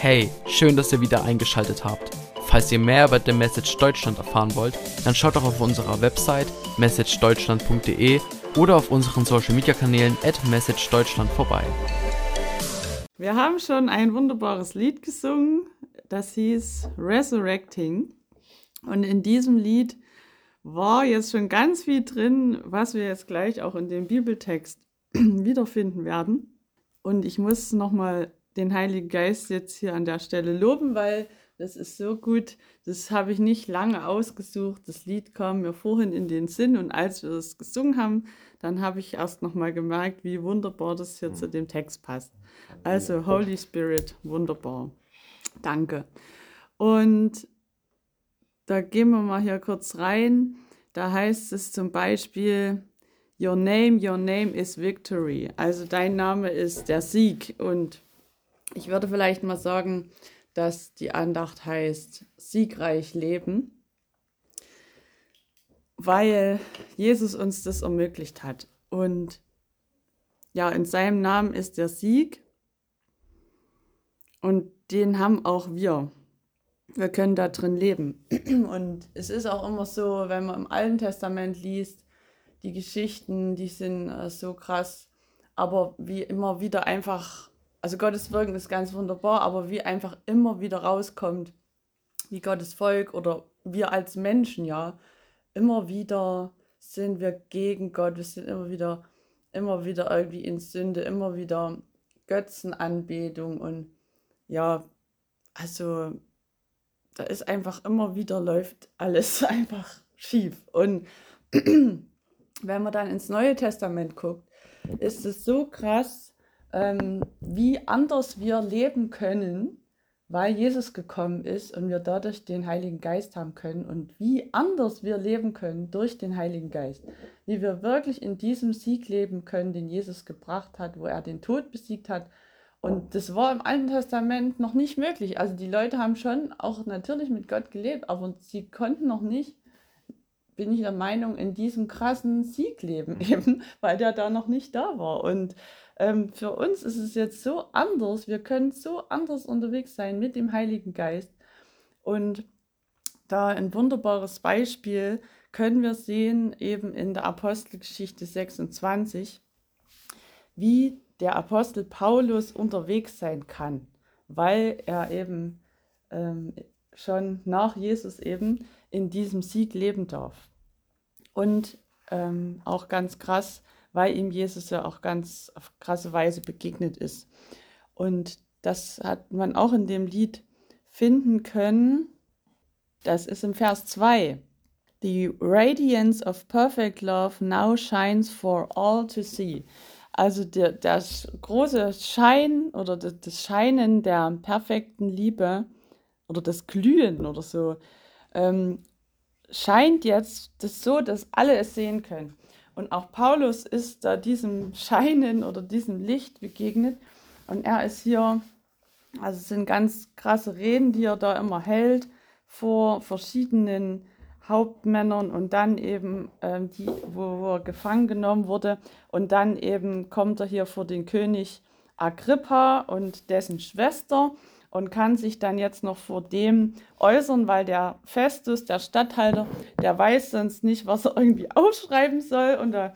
Hey, schön, dass ihr wieder eingeschaltet habt. Falls ihr mehr über The Message Deutschland erfahren wollt, dann schaut doch auf unserer Website messagedeutschland.de oder auf unseren Social Media Kanälen at messagedeutschland vorbei. Wir haben schon ein wunderbares Lied gesungen, das hieß Resurrecting. Und in diesem Lied war jetzt schon ganz viel drin, was wir jetzt gleich auch in dem Bibeltext wiederfinden werden. Und ich muss nochmal den Heiligen Geist jetzt hier an der Stelle loben, weil das ist so gut. Das habe ich nicht lange ausgesucht. Das Lied kam mir vorhin in den Sinn und als wir es gesungen haben, dann habe ich erst nochmal gemerkt, wie wunderbar das hier zu dem Text passt. Also Holy Spirit, wunderbar. Danke. Und da gehen wir mal hier kurz rein. Da heißt es zum Beispiel, Your name, your name is victory. Also dein Name ist der Sieg. Und ich würde vielleicht mal sagen, dass die Andacht heißt siegreich leben, weil Jesus uns das ermöglicht hat. Und ja, in seinem Namen ist der Sieg und den haben auch wir. Wir können da drin leben. Und es ist auch immer so, wenn man im Alten Testament liest, die Geschichten, die sind äh, so krass, aber wie immer wieder einfach, also Gottes Wirken ist ganz wunderbar, aber wie einfach immer wieder rauskommt, wie Gottes Volk oder wir als Menschen, ja, immer wieder sind wir gegen Gott, wir sind immer wieder, immer wieder irgendwie in Sünde, immer wieder Götzenanbetung und ja, also da ist einfach immer wieder läuft alles einfach schief. Und wenn man dann ins Neue Testament guckt, ist es so krass, ähm, wie anders wir leben können, weil Jesus gekommen ist und wir dadurch den Heiligen Geist haben können und wie anders wir leben können durch den Heiligen Geist. Wie wir wirklich in diesem Sieg leben können, den Jesus gebracht hat, wo er den Tod besiegt hat. Und das war im Alten Testament noch nicht möglich. Also die Leute haben schon auch natürlich mit Gott gelebt, aber sie konnten noch nicht bin ich der Meinung, in diesem krassen Sieg leben, eben, weil der da noch nicht da war. Und ähm, für uns ist es jetzt so anders. Wir können so anders unterwegs sein mit dem Heiligen Geist. Und da ein wunderbares Beispiel können wir sehen, eben in der Apostelgeschichte 26, wie der Apostel Paulus unterwegs sein kann, weil er eben ähm, schon nach Jesus eben in diesem Sieg leben darf. Und ähm, auch ganz krass, weil ihm Jesus ja auch ganz auf krasse Weise begegnet ist. Und das hat man auch in dem Lied finden können. Das ist im Vers 2. The radiance of perfect love now shines for all to see. Also der, der große Schein oder das, das Scheinen der perfekten Liebe oder das Glühen oder so ähm, scheint jetzt das so, dass alle es sehen können. Und auch Paulus ist da diesem Scheinen oder diesem Licht begegnet. Und er ist hier, also es sind ganz krasse Reden, die er da immer hält vor verschiedenen Hauptmännern und dann eben ähm, die, wo, wo er gefangen genommen wurde. Und dann eben kommt er hier vor den König Agrippa und dessen Schwester und kann sich dann jetzt noch vor dem äußern, weil der Festus, der Statthalter, der weiß sonst nicht, was er irgendwie aufschreiben soll, und da,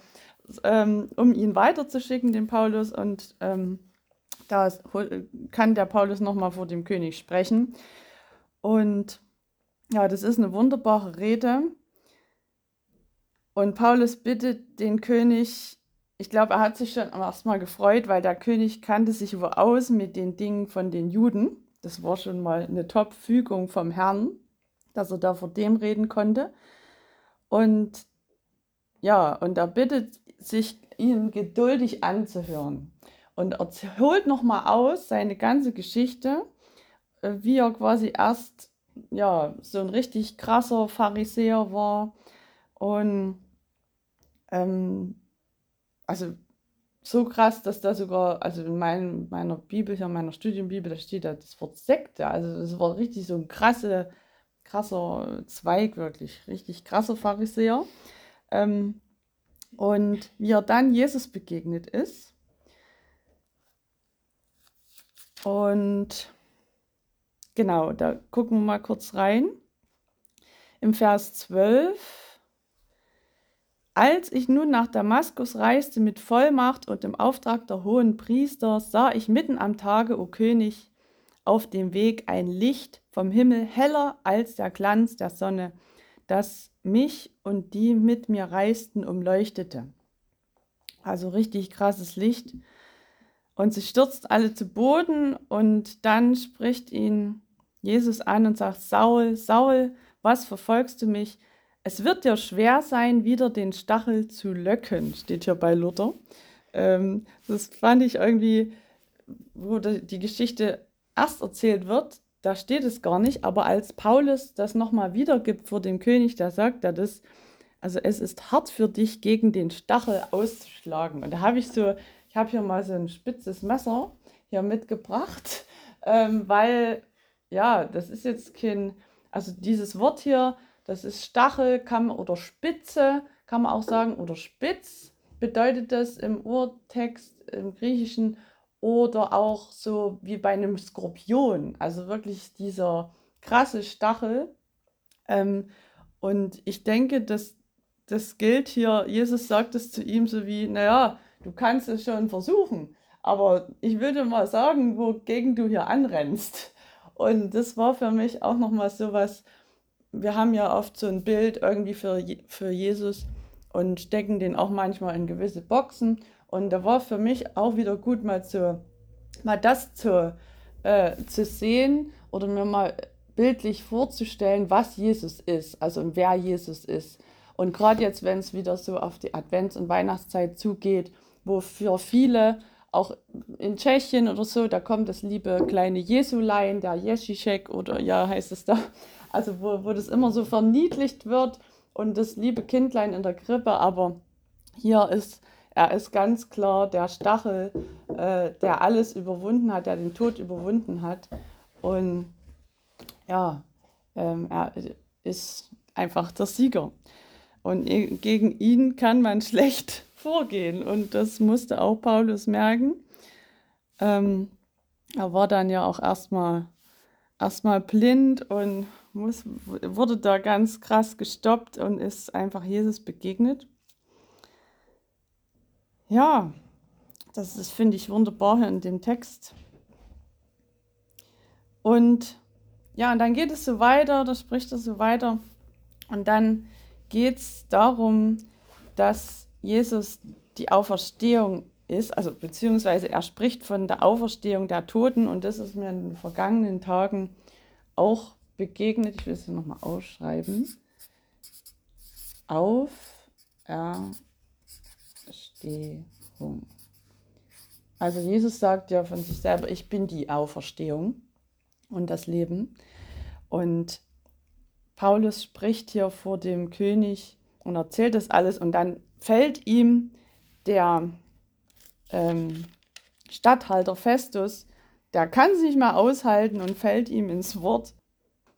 ähm, um ihn weiterzuschicken, den Paulus. Und ähm, da kann der Paulus nochmal vor dem König sprechen. Und ja, das ist eine wunderbare Rede. Und Paulus bittet den König, ich glaube, er hat sich schon erstmal gefreut, weil der König kannte sich wohl aus mit den Dingen von den Juden. Das war schon mal eine Top-Fügung vom Herrn, dass er da vor dem reden konnte. Und ja, und er bittet sich, ihn geduldig anzuhören. Und er holt nochmal aus seine ganze Geschichte, äh, wie er quasi erst ja, so ein richtig krasser Pharisäer war. Und ähm, also so krass, dass da sogar, also in mein, meiner Bibel, hier in meiner Studienbibel, da steht da das Wort Sekte. Also das war richtig so ein krasse, krasser Zweig, wirklich, richtig krasser Pharisäer. Ähm, und wie er dann Jesus begegnet ist. Und genau, da gucken wir mal kurz rein. Im Vers 12. Als ich nun nach Damaskus reiste mit Vollmacht und im Auftrag der hohen Priester, sah ich mitten am Tage, o König, auf dem Weg ein Licht vom Himmel heller als der Glanz der Sonne, das mich und die mit mir reisten umleuchtete. Also richtig krasses Licht. Und sie stürzt alle zu Boden und dann spricht ihn Jesus an und sagt, Saul, Saul, was verfolgst du mich? Es wird dir schwer sein, wieder den Stachel zu löcken, steht hier bei Luther. Ähm, das fand ich irgendwie, wo die Geschichte erst erzählt wird, da steht es gar nicht, aber als Paulus das nochmal wiedergibt vor dem König, da sagt er das, also es ist hart für dich, gegen den Stachel auszuschlagen. Und da habe ich so, ich habe hier mal so ein spitzes Messer hier mitgebracht, ähm, weil, ja, das ist jetzt kein, also dieses Wort hier, das ist Stachel kann man, oder Spitze, kann man auch sagen, oder Spitz bedeutet das im Urtext, im Griechischen oder auch so wie bei einem Skorpion, also wirklich dieser krasse Stachel. Ähm, und ich denke, dass das gilt hier, Jesus sagt es zu ihm so wie, naja, du kannst es schon versuchen, aber ich würde mal sagen, wogegen du hier anrennst. Und das war für mich auch nochmal so was, wir haben ja oft so ein Bild irgendwie für, für Jesus und stecken den auch manchmal in gewisse Boxen. Und da war für mich auch wieder gut, mal, zu, mal das zu, äh, zu sehen oder mir mal bildlich vorzustellen, was Jesus ist, also wer Jesus ist. Und gerade jetzt, wenn es wieder so auf die Advents- und Weihnachtszeit zugeht, wo für viele, auch in Tschechien oder so, da kommt das liebe kleine Jesulein, der Jeschicek oder ja, heißt es da, also wo, wo das immer so verniedlicht wird und das liebe Kindlein in der Krippe, aber hier ist er ist ganz klar der Stachel, äh, der alles überwunden hat, der den Tod überwunden hat. Und ja, ähm, er ist einfach der Sieger. Und gegen ihn kann man schlecht vorgehen. Und das musste auch Paulus merken. Ähm, er war dann ja auch erstmal erstmal blind und muss, wurde da ganz krass gestoppt und ist einfach Jesus begegnet. Ja, das ist, finde ich, wunderbar hier in dem Text. Und ja, und dann geht es so weiter, da spricht er so weiter. Und dann geht es darum, dass Jesus die Auferstehung ist, also beziehungsweise er spricht von der Auferstehung der Toten und das ist mir in den vergangenen Tagen auch begegnet. Ich will es nochmal ausschreiben. Auferstehung. Also Jesus sagt ja von sich selber, ich bin die Auferstehung und das Leben. Und Paulus spricht hier vor dem König und erzählt das alles und dann fällt ihm der ähm, Statthalter Festus, der kann es nicht mehr aushalten und fällt ihm ins Wort.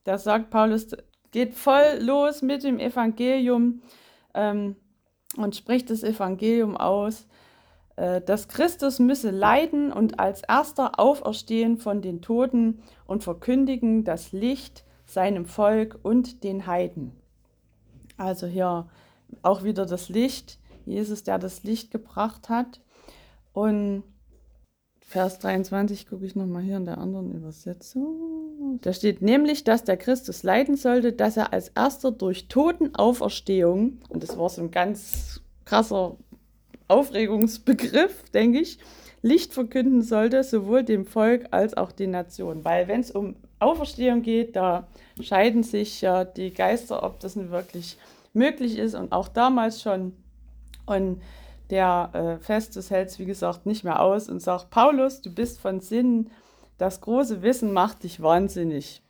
Da sagt Paulus, geht voll los mit dem Evangelium ähm, und spricht das Evangelium aus, äh, dass Christus müsse leiden und als erster auferstehen von den Toten und verkündigen das Licht seinem Volk und den Heiden. Also hier auch wieder das Licht, Jesus, der das Licht gebracht hat. Und Vers 23 gucke ich nochmal hier in der anderen Übersetzung. Da steht nämlich, dass der Christus leiden sollte, dass er als erster durch Totenauferstehung, und das war so ein ganz krasser Aufregungsbegriff, denke ich, Licht verkünden sollte, sowohl dem Volk als auch den Nationen. Weil wenn es um Auferstehung geht, da scheiden sich ja die Geister, ob das nun wirklich möglich ist und auch damals schon. Und der äh, Festus hält es, wie gesagt, nicht mehr aus und sagt, Paulus, du bist von Sinnen, das große Wissen macht dich wahnsinnig.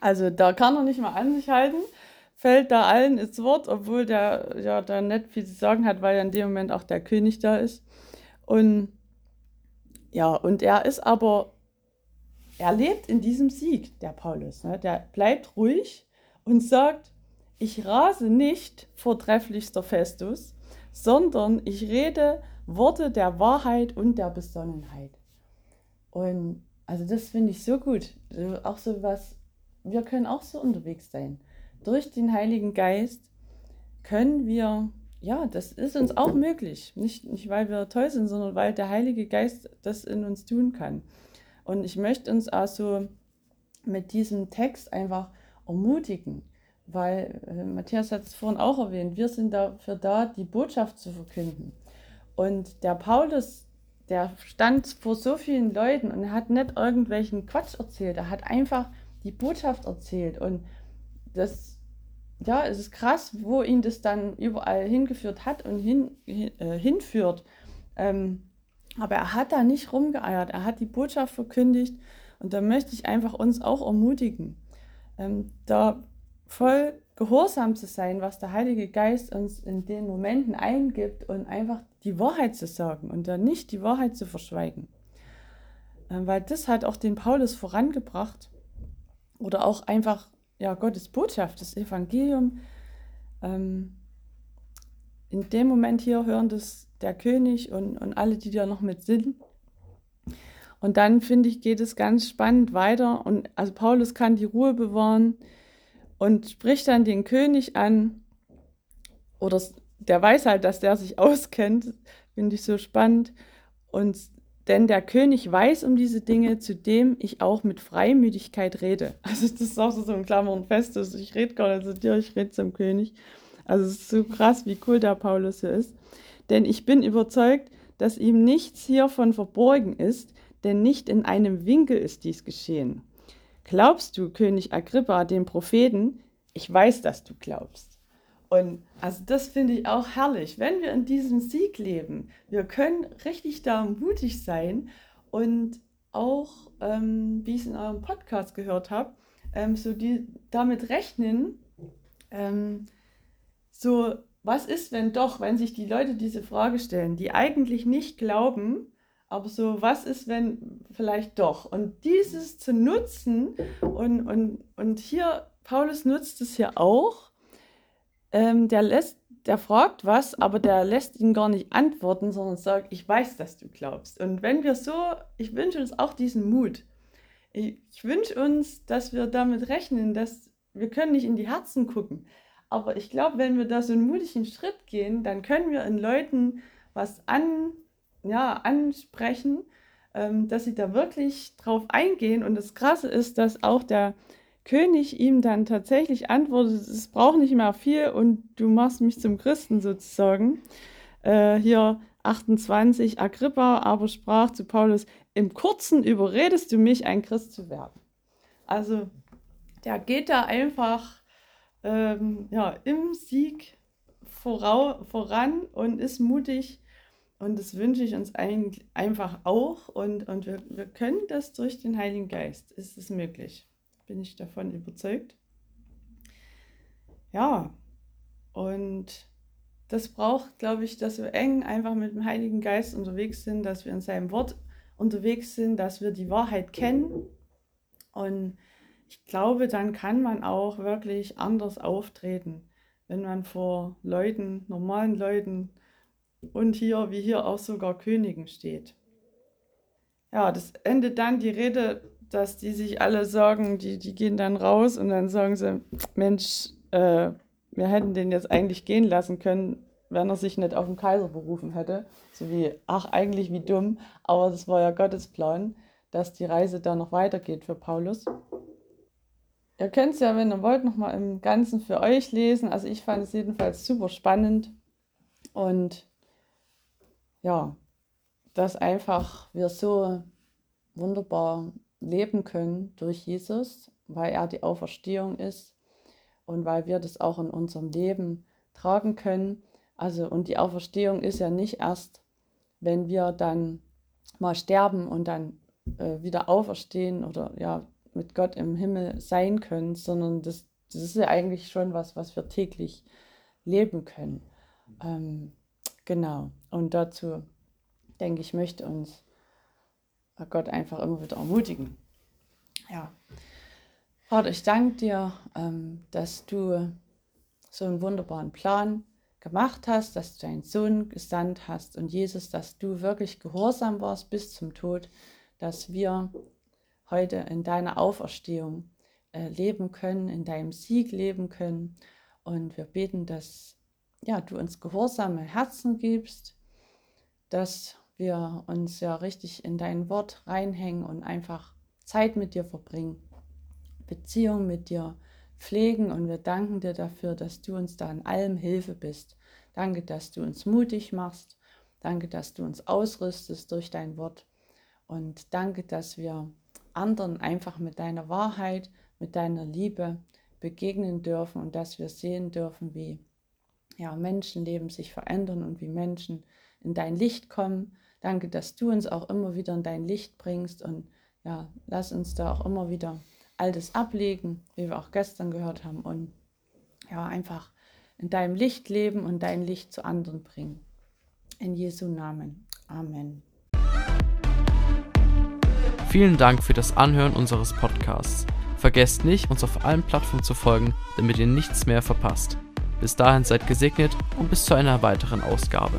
Also da kann er nicht mehr an sich halten, fällt da allen ins Wort, obwohl der ja da nicht viel zu sagen hat, weil ja in dem Moment auch der König da ist. Und ja, und er ist aber er lebt in diesem Sieg, der Paulus. Ne? Der bleibt ruhig und sagt, ich rase nicht, vortrefflichster Festus, sondern ich rede Worte der Wahrheit und der Besonnenheit. Und Also das finde ich so gut. Auch so was, wir können auch so unterwegs sein. Durch den Heiligen Geist können wir, ja, das ist uns auch möglich. Nicht, nicht weil wir toll sind, sondern weil der Heilige Geist das in uns tun kann. Und ich möchte uns also mit diesem Text einfach ermutigen, weil äh, Matthias hat es vorhin auch erwähnt, wir sind dafür da, die Botschaft zu verkünden. Und der Paulus, der stand vor so vielen Leuten und hat nicht irgendwelchen Quatsch erzählt, er hat einfach die Botschaft erzählt. Und das, ja, es ist krass, wo ihn das dann überall hingeführt hat und hin, äh, hinführt. Ähm, aber er hat da nicht rumgeeiert, er hat die Botschaft verkündigt und da möchte ich einfach uns auch ermutigen, ähm, da voll gehorsam zu sein, was der Heilige Geist uns in den Momenten eingibt und einfach die Wahrheit zu sagen und dann nicht die Wahrheit zu verschweigen. Ähm, weil das hat auch den Paulus vorangebracht oder auch einfach ja, Gottes Botschaft, das Evangelium. Ähm, in dem Moment hier hören das der König und, und alle, die da noch mit sind. Und dann, finde ich, geht es ganz spannend weiter. Und also Paulus kann die Ruhe bewahren und spricht dann den König an. Oder der weiß halt, dass der sich auskennt. Finde ich so spannend. Und denn der König weiß um diese Dinge, zu dem ich auch mit Freimütigkeit rede. Also das ist auch so ein Klammern fest. Also ich rede gar nicht zu dir, ich rede zum König. Also es ist so krass, wie cool der Paulus hier ist. Denn ich bin überzeugt, dass ihm nichts hiervon verborgen ist, denn nicht in einem Winkel ist dies geschehen. Glaubst du, König Agrippa, dem Propheten? Ich weiß, dass du glaubst. Und also das finde ich auch herrlich, wenn wir in diesem Sieg leben. Wir können richtig da mutig sein und auch, ähm, wie ich es in eurem Podcast gehört habe, ähm, so die damit rechnen, ähm, so was ist, wenn doch, wenn sich die Leute diese Frage stellen, die eigentlich nicht glauben, aber so, was ist, wenn vielleicht doch? Und dieses zu nutzen, und, und, und hier, Paulus nutzt es hier auch, ähm, der lässt, der fragt was, aber der lässt ihn gar nicht antworten, sondern sagt, ich weiß, dass du glaubst. Und wenn wir so, ich wünsche uns auch diesen Mut. Ich, ich wünsche uns, dass wir damit rechnen, dass wir können nicht in die Herzen gucken. Aber ich glaube, wenn wir da so einen mutigen Schritt gehen, dann können wir in Leuten was an, ja, ansprechen, ähm, dass sie da wirklich drauf eingehen. Und das Krasse ist, dass auch der König ihm dann tatsächlich antwortet, es braucht nicht mehr viel und du machst mich zum Christen sozusagen. Äh, hier 28, Agrippa aber sprach zu Paulus, im Kurzen überredest du mich, ein Christ zu werden. Also der geht da einfach ähm, ja, im Sieg vorau, voran und ist mutig. Und das wünsche ich uns ein, einfach auch. Und, und wir, wir können das durch den Heiligen Geist. Ist es möglich. Bin ich davon überzeugt. Ja, und das braucht, glaube ich, dass wir eng einfach mit dem Heiligen Geist unterwegs sind, dass wir in seinem Wort unterwegs sind, dass wir die Wahrheit kennen. Und ich glaube, dann kann man auch wirklich anders auftreten, wenn man vor Leuten, normalen Leuten und hier, wie hier auch sogar Königen steht. Ja, das endet dann die Rede, dass die sich alle sagen, die, die gehen dann raus und dann sagen sie, Mensch, äh, wir hätten den jetzt eigentlich gehen lassen können, wenn er sich nicht auf den Kaiser berufen hätte. So wie, ach, eigentlich wie dumm, aber das war ja Gottes Plan, dass die Reise dann noch weitergeht für Paulus. Ihr könnt es ja, wenn ihr wollt, nochmal im Ganzen für euch lesen. Also ich fand es jedenfalls super spannend. Und ja, dass einfach wir so wunderbar leben können durch Jesus, weil er die Auferstehung ist und weil wir das auch in unserem Leben tragen können. Also und die Auferstehung ist ja nicht erst, wenn wir dann mal sterben und dann äh, wieder auferstehen oder ja mit Gott im Himmel sein können, sondern das, das ist ja eigentlich schon was, was wir täglich leben können. Ähm, genau. Und dazu, denke ich, möchte uns Gott einfach immer wieder ermutigen. Ja. Vater, ich danke dir, ähm, dass du so einen wunderbaren Plan gemacht hast, dass du deinen Sohn gesandt hast und Jesus, dass du wirklich gehorsam warst bis zum Tod, dass wir heute in deiner Auferstehung äh, leben können, in deinem Sieg leben können. Und wir beten, dass ja, du uns gehorsame Herzen gibst, dass wir uns ja richtig in dein Wort reinhängen und einfach Zeit mit dir verbringen, Beziehung mit dir pflegen. Und wir danken dir dafür, dass du uns da in allem Hilfe bist. Danke, dass du uns mutig machst. Danke, dass du uns ausrüstest durch dein Wort. Und danke, dass wir anderen einfach mit deiner Wahrheit, mit deiner Liebe begegnen dürfen und dass wir sehen dürfen, wie ja, Menschenleben sich verändern und wie Menschen in dein Licht kommen. Danke, dass du uns auch immer wieder in dein Licht bringst und ja, lass uns da auch immer wieder Altes ablegen, wie wir auch gestern gehört haben und ja, einfach in deinem Licht leben und dein Licht zu anderen bringen. In Jesu Namen. Amen. Vielen Dank für das Anhören unseres Podcasts. Vergesst nicht, uns auf allen Plattformen zu folgen, damit ihr nichts mehr verpasst. Bis dahin seid gesegnet und bis zu einer weiteren Ausgabe.